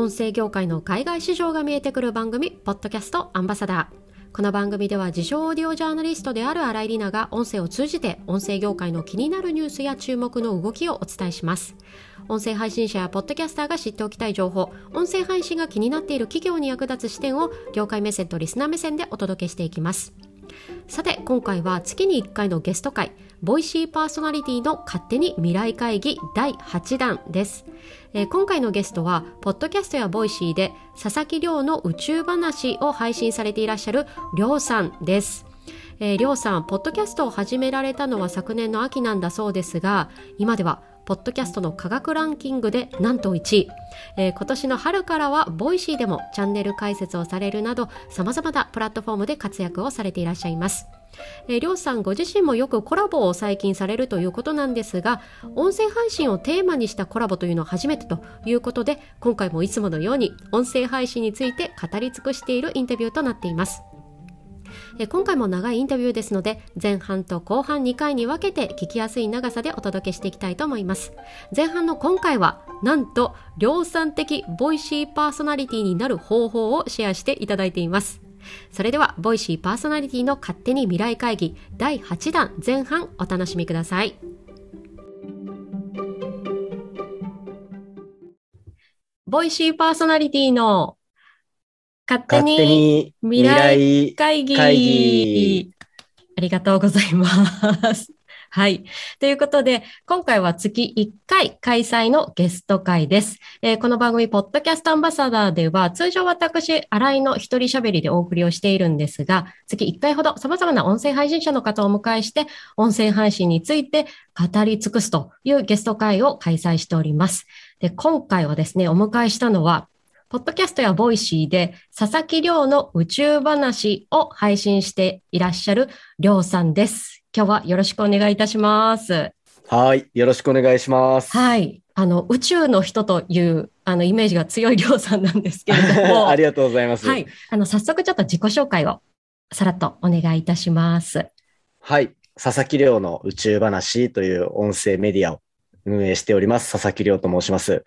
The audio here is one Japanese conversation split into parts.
音声業界の海外市場が見えてくる番組、ポッドキャストアンバサダー。この番組では自称オーディオジャーナリストである新井里奈が音声を通じて音声業界の気になるニュースや注目の動きをお伝えします。音声配信者やポッドキャスターが知っておきたい情報、音声配信が気になっている企業に役立つ視点を業界目線とリスナー目線でお届けしていきます。さて今回は月に1回のゲスト会ボイシーパーソナリティの勝手に未来会議第8弾です、えー、今回のゲストはポッドキャストやボイシーで佐々木亮の宇宙話を配信されていらっしゃる亮さんです。えー、さん、ポッドキャストを始められたのは昨年の秋なんだそうですが、今ではポッドキャストの科学ランキングでなんと1位、えー、今年の春からはボイシーでもチャンネル開設をされるなど様々なプラットフォームで活躍をされていらっしゃいます。えー、りょうさんご自身もよくコラボを最近されるということなんですが、音声配信をテーマにしたコラボというのは初めてということで、今回もいつものように音声配信について語り尽くしているインタビューとなっています。え今回も長いインタビューですので前半と後半2回に分けて聞きやすい長さでお届けしていきたいと思います。前半の今回はなんと亮さん的ボイシーパーソナリティになる方法をシェアしていただいています。それではボイシーパーソナリティの勝手に未来会議第8弾前半お楽しみください。ボイシーパーソナリティの勝手に未来会議会議ありがとうございます。はい。ということで、今回は月1回開催のゲスト会です。えー、この番組、ポッドキャストアンバサダーでは、通常私、新井の一人喋りでお送りをしているんですが、月1回ほど様々な音声配信者の方をお迎えして、音声配信について語り尽くすというゲスト会を開催しております。で、今回はですね、お迎えしたのは、ポッドキャストやボイシーで佐々木亮の宇宙話を配信していらっしゃる亮さんです。今日はよろしくお願いいたします。はい、よろしくお願いします。はい、あの宇宙の人というあのイメージが強い亮さんなんですけれども、ありがとうございます。はい、あの早速ちょっと自己紹介をさらっとお願いいたします。はい、佐々木亮の宇宙話という音声メディアを運営しております。佐々木亮と申します。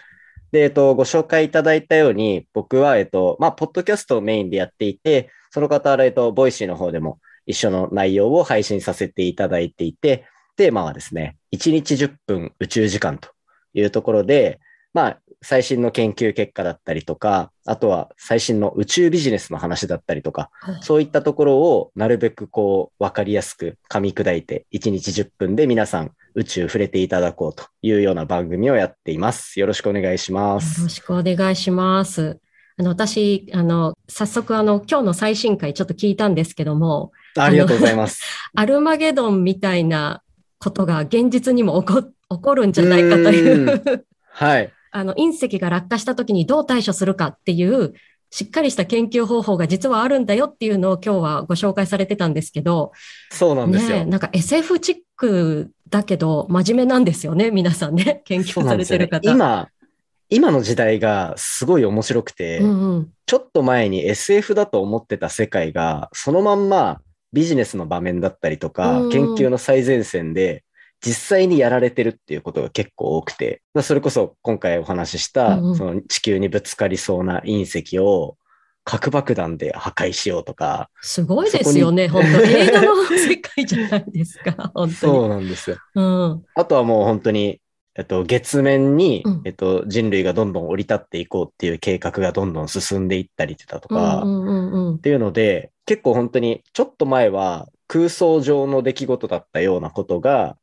で、えっと、ご紹介いただいたように、僕は、えっと、まあ、ポッドキャストをメインでやっていて、その方は、えっと、ボイシーの方でも一緒の内容を配信させていただいていて、テーマはですね、1日10分宇宙時間というところで、まあ、最新の研究結果だったりとか、あとは最新の宇宙ビジネスの話だったりとか、そういったところをなるべくこう分かりやすく噛み砕いて1日10分で皆さん宇宙触れていただこうというような番組をやっています。よろしくお願いします。よろしくお願いします。あの、私、あの、早速あの、今日の最新回ちょっと聞いたんですけども。ありがとうございます。アルマゲドンみたいなことが現実にも起こ起こるんじゃないかというはい。あの、隕石が落下した時にどう対処するかっていう、しっかりした研究方法が実はあるんだよっていうのを今日はご紹介されてたんですけど。そうなんですよ。ね、なんか SF チックだけど、真面目なんですよね、皆さんね、研究されてる方。ね、今、今の時代がすごい面白くて、うんうん、ちょっと前に SF だと思ってた世界が、そのまんまビジネスの場面だったりとか、うんうん、研究の最前線で実際にやられてるっていうことが結構多くて、それこそ今回お話しした、その地球にぶつかりそうな隕石を核爆弾で破壊しようとか。すごいですよね、本当映画の世界じゃないですか、本当に。そうなんですよ。うん、あとはもう本当に、えっと、月面に、うん、えっと、人類がどんどん降り立っていこうっていう計画がどんどん進んでいったりだとか、っていうので、結構本当にちょっと前は空想上の出来事だったようなことが、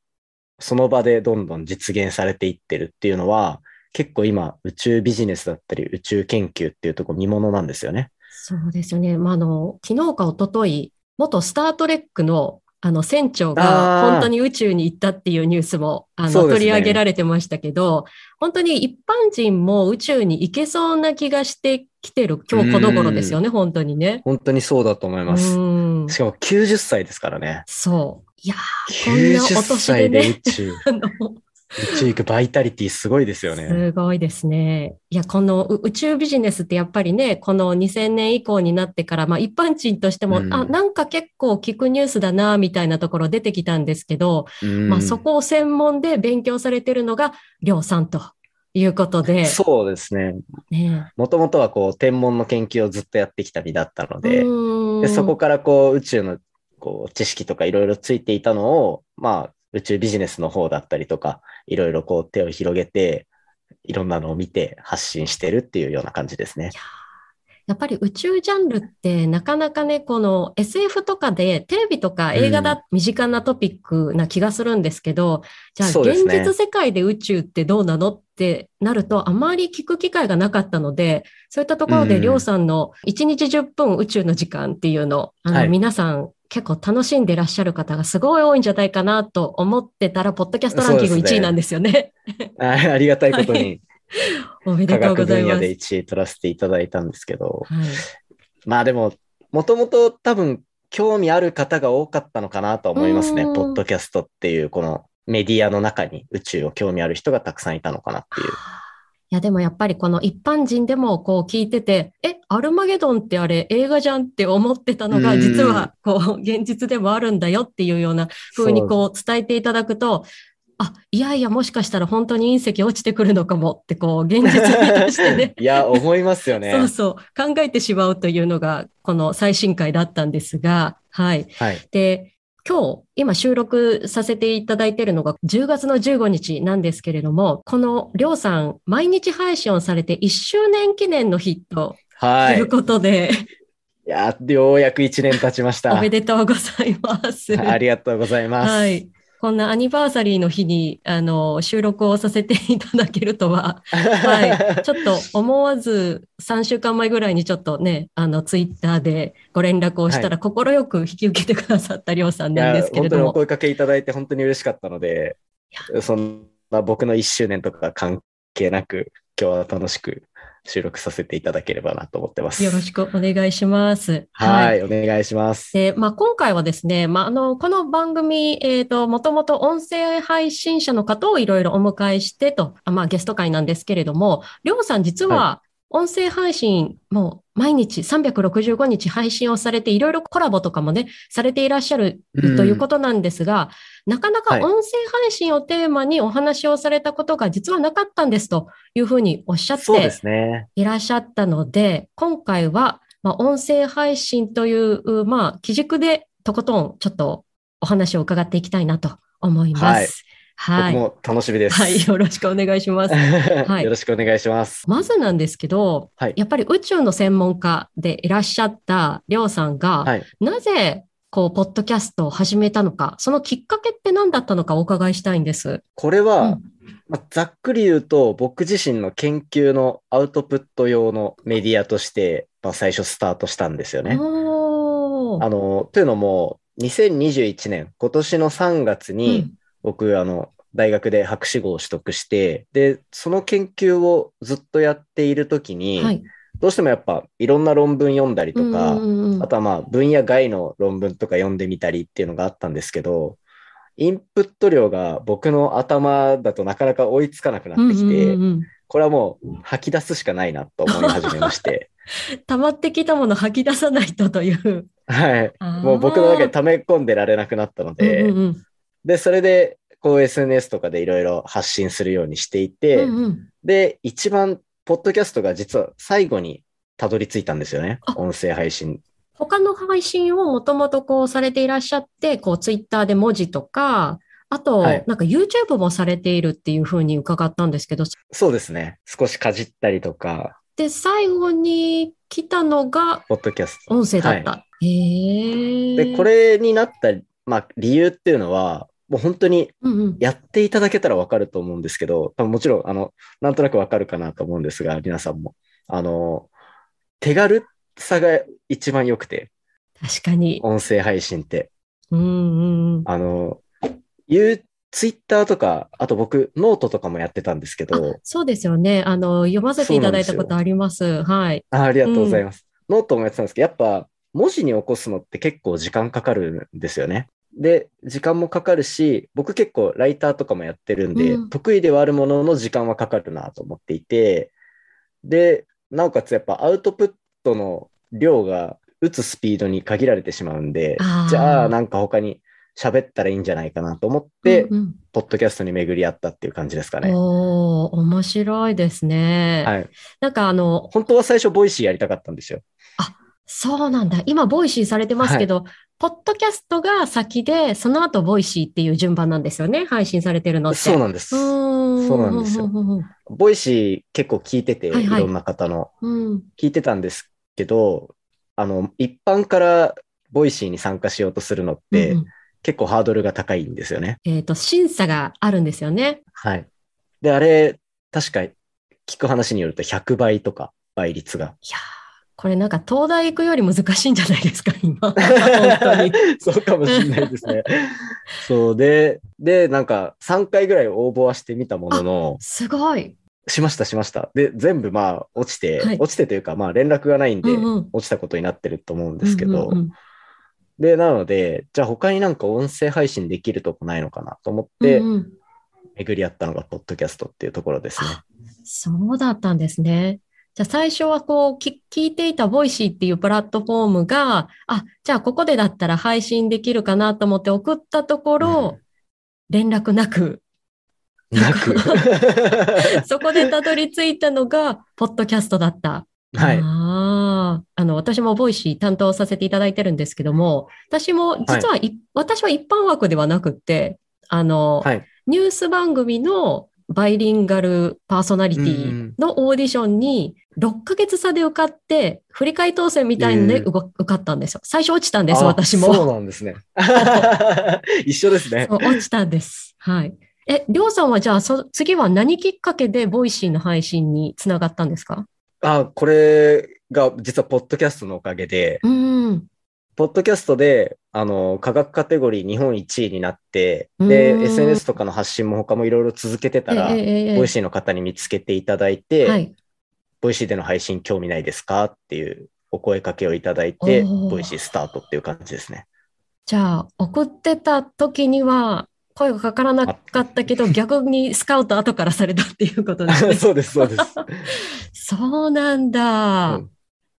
その場でどんどん実現されていってるっていうのは、結構今、宇宙ビジネスだったり、宇宙研究っていうとこ見ものなんですよね。そうですよね。まあ、あの、昨日か一昨日元スタートレックのあの船長が本当に宇宙に行ったっていうニュースもあの、ね、取り上げられてましたけど、本当に一般人も宇宙に行けそうな気がしてきてる今日この頃ですよね、本当にね。本当にそうだと思います。しかも90歳ですからね。そう。いやこんなお年でね。宇宙。宇宙行くバイタリティすごいですよね。すごいですね。いや、この宇宙ビジネスってやっぱりね、この2000年以降になってから、まあ一般人としても、うん、あ、なんか結構聞くニュースだな、みたいなところ出てきたんですけど、うん、まあそこを専門で勉強されてるのが、りょうさんということで。そうですね。ねもともとはこう天文の研究をずっとやってきた身だったので、でそこからこう宇宙のこう知識とかいろいろついていたのを、まあ宇宙ビジネスの方だったりとか、いろいろこう手を広げて、いろんなのを見て発信してるっていうような感じですね。やっぱり宇宙ジャンルってなかなかね、この SF とかでテレビとか映画だ、身近なトピックな気がするんですけど、じゃあ現実世界で宇宙ってどうなのってなるとあまり聞く機会がなかったので、そういったところでうん。りょうさんの1日10分宇宙の時間っていうの、あの、はい。皆さん結構楽しんでらっしゃる方がすごい多いんじゃないかなと思ってたら、ポッドキャストランキングそうですね1位なんですよね。あ ありがたいことはに おめで科とうございます。学分野で1位取らせていただいたんですけど、はいまあでも、もともと多分興味ある方が多かったのかなと思いますね。うんポッドキャストっていうこのメディアの中に宇宙を興味ある人がたくさんいたのかなっていう。いや、でもやっぱりこの一般人でもこう聞いてて、え、アルマゲドンってあれ映画じゃんって思ってたのが、うん実はこう現実でもあるんだよっていうような風にこう伝えていただくと、あ、いやいや、もしかしたら本当に隕石落ちてくるのかもってこう現実味としてね。いや、思いますよね。そうそう、考えてしまうというのが、この最新回だったんですが、はい。はい。で、今日、今収録させていただいているのが10月の15日なんですけれども、このりょうさん、毎日配信をされて1周年記念の日とはいい。うことで、いや、ようやく1年経ちました。おめでとうございます。ありがとうございます。はい。こんなアニバーサリーの日に、あの、収録をさせていただけるとは、はい。ちょっと思わず3週間前ぐらいにちょっとね、あの、ツイッターでご連絡をしたら、快く引き受けてくださったりょうさんなんですけれども。本当にお声かけいただいて本当に嬉しかったので、そんな僕の1周年とか関係なく、今日は楽しく収録させていただければなと思ってます。よろしくお願いします。はい、お願いします。で、まあ、今回はですね、まあ、あの、この番組、えっ、と、もともと音声配信者の方をいろいろお迎えしてと、あまあ、ゲスト会なんですけれども、りょうさん実は、音声配信、もう毎日365日配信をされて、いろいろコラボとかもね、されていらっしゃるうんということなんですが、なかなかはい音声配信をテーマにお話をされたことが実はなかったんですというふうにおっしゃって。いらっしゃったので、今回は、まあ、音声配信という、まあ、基軸でとことんちょっとお話を伺っていきたいなと思います。はい。僕も楽しみです。はい。よろしくお願いします。いよろしくお願いします。まずなんですけど、はいやっぱり宇宙の専門家でいらっしゃったりょうさんが、はい。なぜ、こう、ポッドキャストを始めたのか、そのきっかけって何だったのかお伺いしたいんです。これは、うんまあ、ざっくり言うと、僕自身の研究のアウトプット用のメディアとして、まあ、最初スタートしたんですよね。あの、というのも、2021年、今年の3月に、うん僕、あの、大学で博士号を取得して、で、その研究をずっとやっているときに、はい。どうしてもやっぱいろんな論文読んだりとか、あとはまあ分野外の論文とか読んでみたりっていうのがあったんですけど、インプット量が僕の頭だとなかなか追いつかなくなってきて、これはもう吐き出すしかないなと思い始めまして、溜まってきたもの吐き出さないとという。はい。もう僕の中に溜め込んでられなくなったので、うんうんで、それでこう SNS とかでいろいろ発信するようにしていて、うんうんで、一番、ポッドキャストが実は最後にたどり着いたんですよねあ。音声配信。他の配信をもともとこうされていらっしゃって、こうツイッターで文字とか、あと、はいなんか YouTube もされているっていうふうに伺ったんですけど、そうですね。少しかじったりとか、で、最後に来たのがポッドキャスト。音声だった。はへえ。いで、こ、れになった、まあ、理由っていうのは、もう本当にうんうん、やっていただけたらわかると思うんですけど、多分もちろん、あの、なんとなくわかるかなと思うんですが、皆さんも。あの、手軽さが一番良くて、確かに。音声配信って。うんうんうん。あの、言う、ツイッターとか、あと僕、ノートとかもやってたんですけど、そうですよね。あの、読ませていただいたことあります。はい。あありがとうございます。ノートもやってたんですけど、やっぱ文字に起こすのって結構時間かかるんですよね。で、時間もかかるし、僕結構ライターとかもやってるんで、うん得意ではあるものの時間はかかるなと思っていて、で、なおかつやっぱアウトプットの量が打つスピードに限られてしまうんでじゃあなんか他に喋ったらいいんじゃないかなと思って、うんうんポッドキャストに巡り合ったっていう感じですかね。おー、面白いですね。はい。なんかあの、本当は最初ボイシーやりたかったんですよ。そうなんだ。今、ボイシーされてますけど、ポッドキャストが先で、その後、ボイシーっていう順番なんですよね。配信されてるのって。そうなんです。うんそうなんですよボイシー結構聞いてて、はいはいいろんな方の。うん聞いてたんですけど、あの、一般からボイシーに参加しようとするのって、うんうん結構ハードルが高いんですよね。えっと、審査があるんですよね。はい。で、あれ、確か聞く話によると100倍とか倍率が。いやーこれなんか東大行くより難しいんじゃないですか、今。本当に。そうかもしれないですね。そうで、で、なんか3回ぐらい応募はしてみたものの、すごい。しましたしました。で、全部まあ落ちて、はい落ちてというかまあ連絡がないんで、うんうん落ちたことになってると思うんですけど、うんうんうんで、なので、じゃあ他になんか音声配信できるとこないのかなと思って、うんうん巡り合ったのがポッドキャストっていうところですね。そうだったんですね。じゃあ最初はこうき聞いていたボイシーっていうプラットフォームが、あ、じゃあここでだったら配信できるかなと思って送ったところ、連絡なく、なく。そこでたどり着いたのが、ポッドキャストだった。はい。ああ、あの、私もボイシー担当させていただいてるんですけども、私も実はい、私は一般枠ではなくって、あの、はい。ニュース番組のバイリンガルパーソナリティのオーディションに6ヶ月差で受かって、振り替え当選みたいので受かったんですよ。最初落ちたんです、あ私そうも。なんですね。一緒ですね落ちたんです。はい。え、りょうさんはじゃあ、そ次は何きっかけでボイシーの配信につながったんですかあ、これが実はポッドキャストのおかげで、うん。ポッドキャストで、あの、科学カテゴリー日本1位になって、で、うん SNS とかの発信も他もいろいろ続けてたら、ええええボイシーの方に見つけていただいて、はい。ボイシーでの配信興味ないですかっていうお声かけをいただいて、ボイシースタートっていう感じですね。じゃあ、送ってた時には、声がかからなかったけど、逆にスカウト後からされたっていうことですね。そうです、そうです。そうなんだ。うん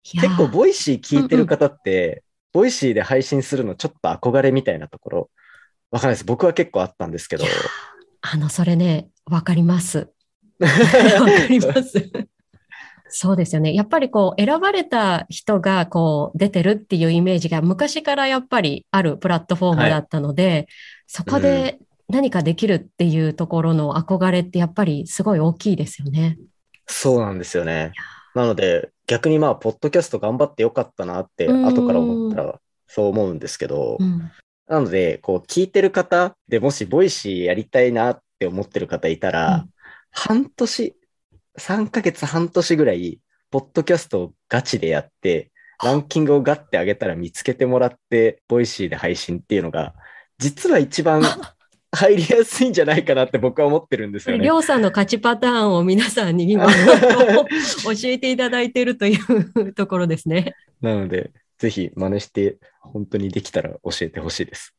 結構ボイシー聞いてる方って、ボイシーで配信するのちょっと憧れみたいなところ、わかんないです。僕は結構あったんですけどあの、それね、わかります。わかります。そうですよね。やっぱりこう、選ばれた人がこう、出てるっていうイメージが昔からやっぱりあるプラットフォームだったので、そこで何かできるっていうところの憧れってやっぱりすごい大きいですよね。そうなんですよね。なので、逆にまあ、ポッドキャスト頑張ってよかったなって、うん後から思ったら、そう思うんですけど、うん。なので、こう、聞いてる方でもし、ボイシーやりたいなって思ってる方いたら、うん半年、3ヶ月半年ぐらい、ポッドキャストをガチでやって、ランキングをガッて上げたら見つけてもらって、ボイシーで配信っていうのが、実は一番 入りやすいんじゃないかなって僕は思ってるんですよねり。ょうさんの勝ちパターンを皆さんに今 教えていただいているというところですね。なので、ぜひ真似して、本当にできたら教えてほしいです。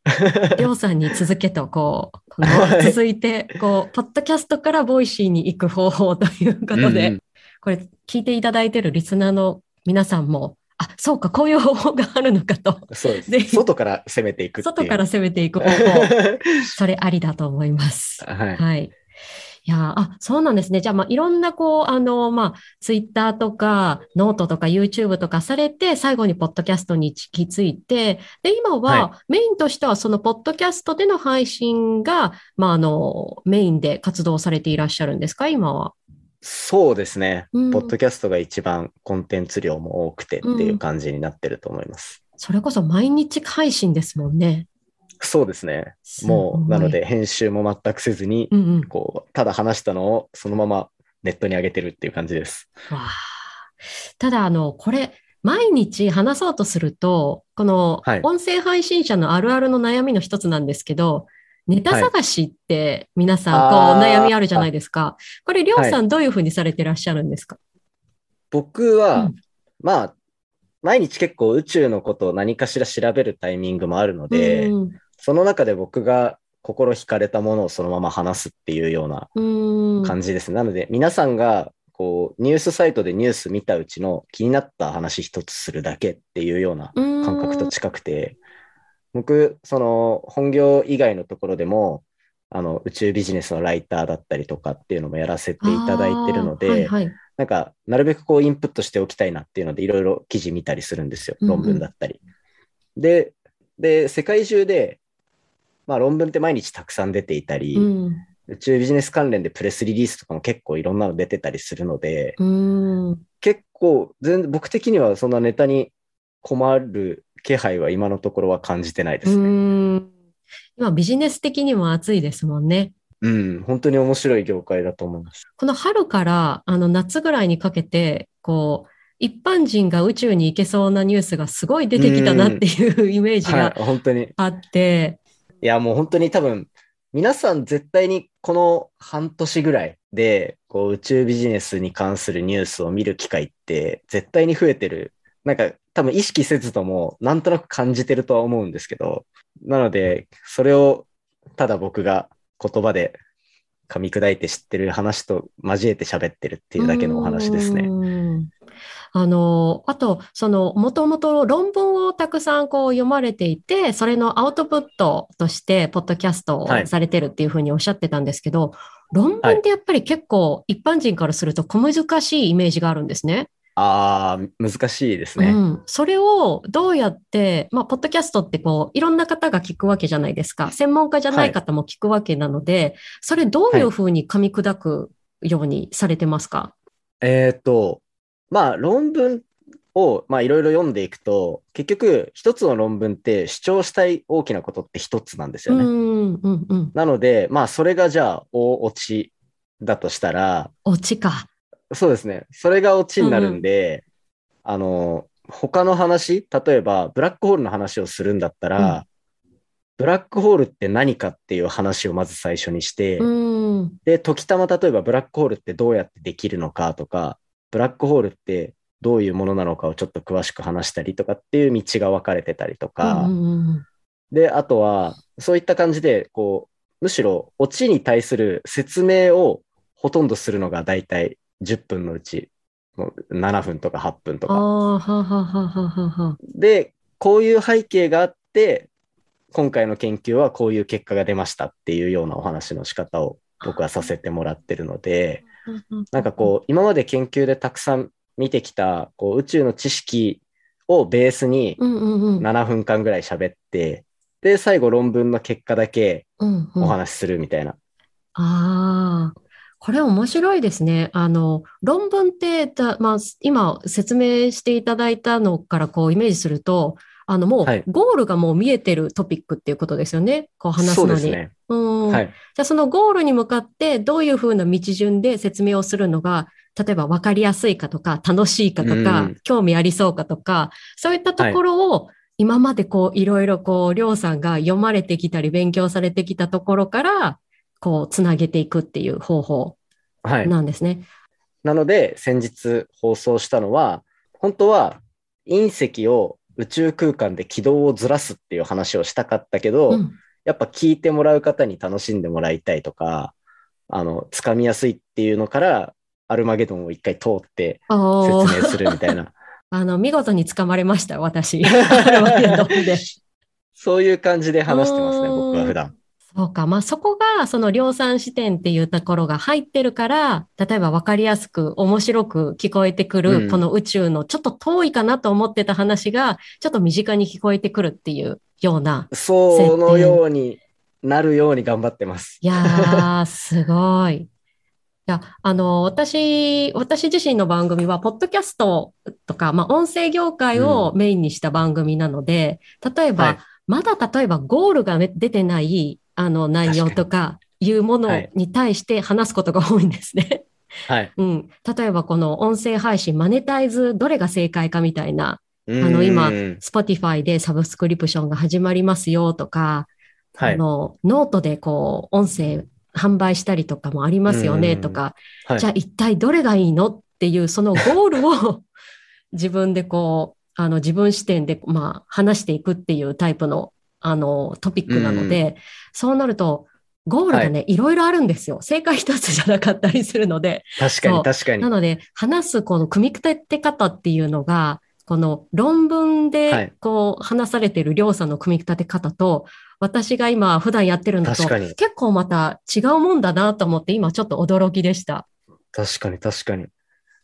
りょうさんに続けと、こう、このはい続いて、こう、ポッドキャストから Voicyに行く方法ということで、うんうんこれ聞いていただいているリスナーの皆さんも、あ、そうか、こういう方法があるのかと、そうですぜ。ひ外から攻めていくっていう。外から攻めていく方法、それありだと思います。はい。はい。いやあ、そうなんですね。じゃあ、まあ、いろんな、こう、あの、まあ、ツイッターとか、ノートとか YouTube とかされて、最後にポッドキャストに行き着いて、で、今は、はメインとしては、そのポッドキャストでの配信が、まあ、あの、メインで活動されていらっしゃるんですか、今は。そうですね。うんポッドキャストが一番コンテンツ量も多くてっていう感じになってると思います。それこそ毎日配信ですもんね。そうですね。すもう、なので、編集も全くせずに、うんうん。こう、ただ話したのをそのままネットに上げてるっていう感じです。ただ、あの、これ、毎日話そうとすると、このはい音声配信者のあるあるの悩みの一つなんですけど、ネタ探しって皆さん、こう、悩みあるじゃないですか。これ、りょうさん、どういうふうにされてらっしゃるんですか？僕は、うんまあ、毎日結構宇宙のことを何かしら調べるタイミングもあるので、うんその中で僕が心惹かれたものをそのまま話すっていうようなうん。感じです。なので、皆さんがこうニュースサイトでニュース見たうちの気になった話一つするだけっていうような感覚と近くて、僕、その本業以外のところでも、あの宇宙ビジネスのライターだったりとかっていうのもやらせていただいてるので、はいはい、なんか、なるべくこうインプットしておきたいなっていうので、いろいろ記事見たりするんですよ。論文だったり。うんうん、で、で、世界中で、まあ論文って毎日たくさん出ていたり、うん、宇宙ビジネス関連でプレスリリースとかも結構いろんなの出てたりするので、結構全、僕的にはそんなネタに困る気配は今のところは感じてないですね。今ビジネス的にも熱いですもんね。うん、本当に面白い業界だと思います。この春からあの夏ぐらいにかけて、こう、一般人が宇宙に行けそうなニュースがすごい出てきたなっていうイメージが本当にあって。いや、もう本当に多分、皆さん絶対にこの半年ぐらいで、こう宇宙ビジネスに関するニュースを見る機会って絶対に増えてる。なんか多分意識せずともなんとなく感じてるとは思うんですけど、なので、それをただ僕が言葉で噛み砕いて知ってる話と交えて喋ってるっていうだけのお話ですね。あの、あと、その、もともと論文をたくさんこう読まれていて、それのアウトプットとして、ポッドキャストをされてるっていうふうにおっしゃってたんですけど、はい、論文ってやっぱり結構一般人からすると小難しいイメージがあるんですね。ああ、難しいですね、うん。それをどうやって、まあ、ポッドキャストってこう、いろんな方が聞くわけじゃないですか。専門家じゃない方も聞くわけなので、はい、それどういうふうに噛み砕くようにされてますか、はい、えっ、と、まあ、論文を、まあ、いろいろ読んでいくと、結局、一つの論文って主張したい大きなことって一つなんですよね。うんうんうん、なので、まあ、それがじゃあ、大落ちだとしたら、落ちか。そうですね。それがオチになるんで、うん、あの、他の話、例えばブラックホールの話をするんだったら、うん、ブラックホールって何かっていう話をまず最初にして、うん、で、時たま例えばブラックホールってどうやってできるのかとか、ブラックホールってどういうものなのかをちょっと詳しく話したりとかっていう道が分かれてたりとか、で、あとは、そういった感じで、こう、むしろオチに対する説明をほとんどするのが大体10分のうち、もう7分とか8分とか。ははははで、こういう背景があって、今回の研究はこういう結果が出ましたっていうようなお話の仕方を僕はさせてもらってるので、なんかこう、今まで研究でたくさん見てきたこう宇宙の知識をベースに7分間ぐらい喋って、で、最後論文の結果だけお話しするみたいな。ああ。これ面白いですね。あの、論文ってだ、まあ、今説明していただいたのからこうイメージすると、あの、もう、ゴールがもう見えてるトピックっていうことですよね。こう話すのに。ね、うんはい、じゃあ、そのゴールに向かってどういうふうな道順で説明をするのが、例えば分かりやすいかとか、楽しいかとか、興味ありそうかとか、そういったところを、今までこう、いろいろこう、りょうさんが読まれてきたり、勉強されてきたところから、こう、つなげていくっていう方法なんですね。はい、なので、先日放送したのは、本当は隕石を宇宙空間で軌道をずらすっていう話をしたかったけど、うん、やっぱ聞いてもらう方に楽しんでもらいたいとか、あの、つかみやすいっていうのから、アルマゲドンを一回通って説明するみたいな。あの、見事につかまれました、私。そういう感じで話してますね、僕は普段。そうか。まあ、そこが、その量産視点っていうところが入ってるから、例えば分かりやすく面白く聞こえてくる、この宇宙のちょっと遠いかなと思ってた話が、ちょっと身近に聞こえてくるっていうような。そのようになるように頑張ってます。いやー、すごい。いや、あの、私、私自身の番組は、ポッドキャストとか、まあ、音声業界をメインにした番組なので、うん、例えば、はい、まだ例えばゴールが出てないあの内容とかいうものに対して話すことが多いんですね。はい。うん。例えばこの音声配信、マネタイズ、どれが正解かみたいな、あの今、Spotify でサブスクリプションが始まりますよとか、はい、あの、ノートでこう、音声販売したりとかもありますよねとか、はい、じゃあ一体どれがいいのっていうそのゴールを 自分でこう、あの自分視点でまあ話していくっていうタイプのあの、トピックなので、うん、そうなると、ゴールがね、はい、いろいろあるんですよ。正解一つじゃなかったりするので。確かに確かに。なので、話すこの組み立て方っていうのが、この論文はでいこう話されているりょうさんの組み立て方と、私が今普段やってるのと結構また違うもんだなと思って今ちょっと驚きでした。確かに確かに。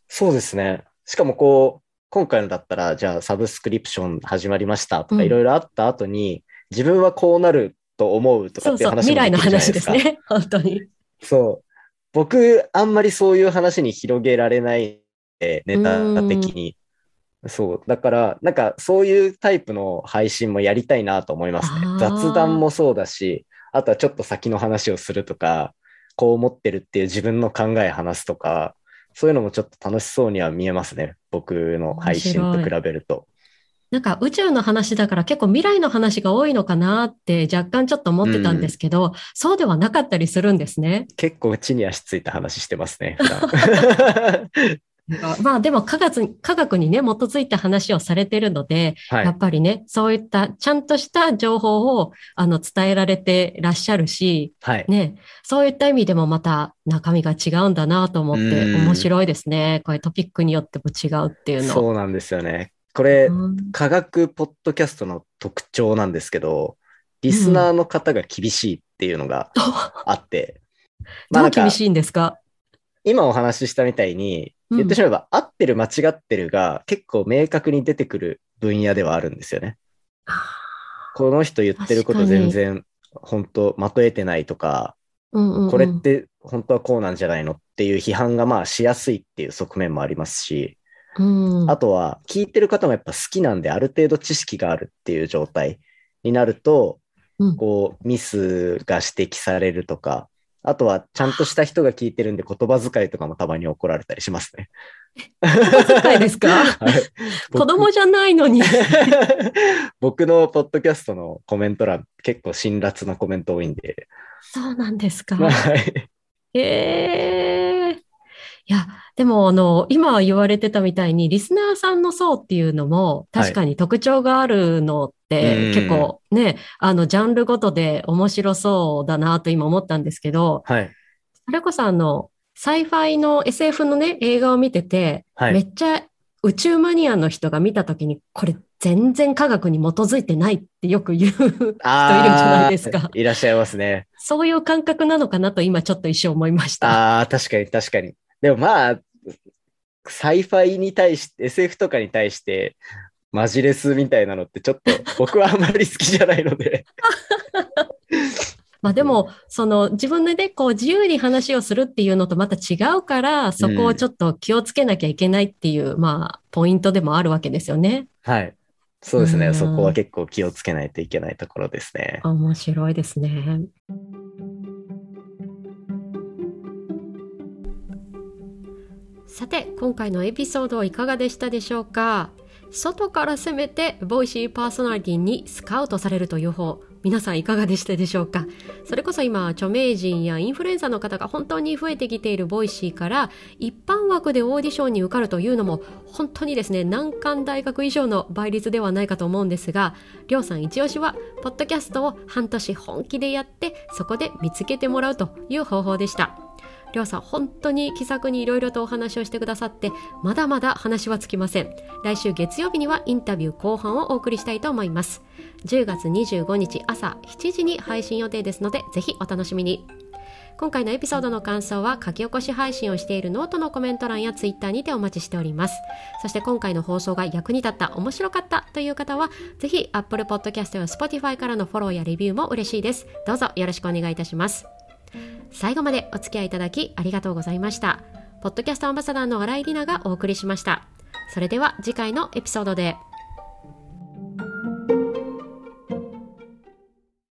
そうですね。しかもこう、今回のだったら、じゃあサブスクリプション始まりましたとうんかいろいろあった後に、自分はこうなると思うとかっていう話も未来の話ですね。本当に。そう。僕、あんまりそういう話に広げられないえネタ的に。そう。だから、なんかそういうタイプの配信もやりたいなと思いますね雑談もそうだし、あとはちょっと先の話をするとか、こう思ってるっていう自分の考え話すとか、そういうのもちょっと楽しそうには見えますね。僕の配信と比べると。なんか宇宙の話だから結構未来の話が多いのかなって若干ちょっと思ってたんですけど、そうではなかったりするんですね。結構地に足ついた話してますね。まあでも科学に科学にね、基づいた話をされてるので、はい。やっぱりね、そういったちゃんとした情報をあの伝えられてらっしゃるし、はい。ね、そういった意味でもまた中身が違うんだなと思ってうん面白いですね。これトピックによっても違うっていうの。そうなんですよね。これ、うん。科学ポッドキャストの特徴なんですけど、リスナーの方が厳しいっていうのがあって、まあどう厳しいんですか？今お話ししたみたいに、言ってしまえば、合ってる間違ってるが結構明確に出てくる分野ではあるんですよね。この人言ってること全然本当まとえてないとか、うんうんうん。これって本当はこうなんじゃないのっていう批判がまあしやすいっていう側面もありますし、うんあとは聞いてる方もやっぱ好きなんである程度知識があるっていう状態になると、うんこうミスが指摘されるとか、あとはちゃんとした人が聞いてるんで言葉遣いとかもたまに怒られたりしますね。言葉遣いですか？はい子供じゃないのに。僕のポッドキャストのコメント欄結構辛辣なコメント多いんで。そうなんですか。はいええいや、でも、あの、今言われてたみたいに、リスナーさんの層っていうのも、確かに特徴があるのって、うん結構ね、あの、ジャンルごとで面白そうだなと今思ったんですけど、はい。それこそあの、 sci-fi の SF のね、映画を見てて、はいめっちゃ宇宙マニアの人が見たときに、これ全然科学に基づいてないってよく言う人いるじゃないですかいらっしゃいますね。そういう感覚なのかなと今ちょっと一瞬思いました。ああ、確かに確かに。でもまあ、 sci-fi に対して、SF とかに対して、マジレスみたいなのってちょっと 僕はあんまり好きじゃないので。まあでも、その自分でね、こう自由に話をするっていうのとまた違うから、そこをちょっと気をつけなきゃいけないっていう、まあ、ポイントでもあるわけですよね。はい。そうですね。うんそこは結構気をつけないといけないところですね。面白いですね。さて、今回のエピソードいかがでしたでしょうか？外から攻めて、 Voicyパーソナリティにスカウトされるという方、皆さんいかがでしたでしょうか？それこそ今、著名人やインフルエンサーの方が本当に増えてきている Voicyから、一般枠でオーディションに受かるというのも、本当にですね、難関大学以上の倍率ではないかと思うんですが、りょうさん一押しは、ポッドキャストを半年本気でやって、そこで見つけてもらうという方法でした。りょうさん、本当に気さくにいろいろとお話をしてくださって、まだまだ話はつきません。来週月曜日にはインタビュー後半をお送りしたいと思います。10月25日朝7時に配信予定ですので、ぜひお楽しみに。今回のエピソードの感想は書き起こし配信をしているノートのコメント欄やツイッターにてお待ちしております。そして今回の放送が役に立った、面白かったという方は、ぜひ Apple Podcast や Spotify からのフォローやレビューも嬉しいです。どうぞよろしくお願いいたします。最後までお付き合いいただきありがとうございました。ポッドキャストアンバサダーの新井里奈がお送りしました。それでは次回のエピソードで。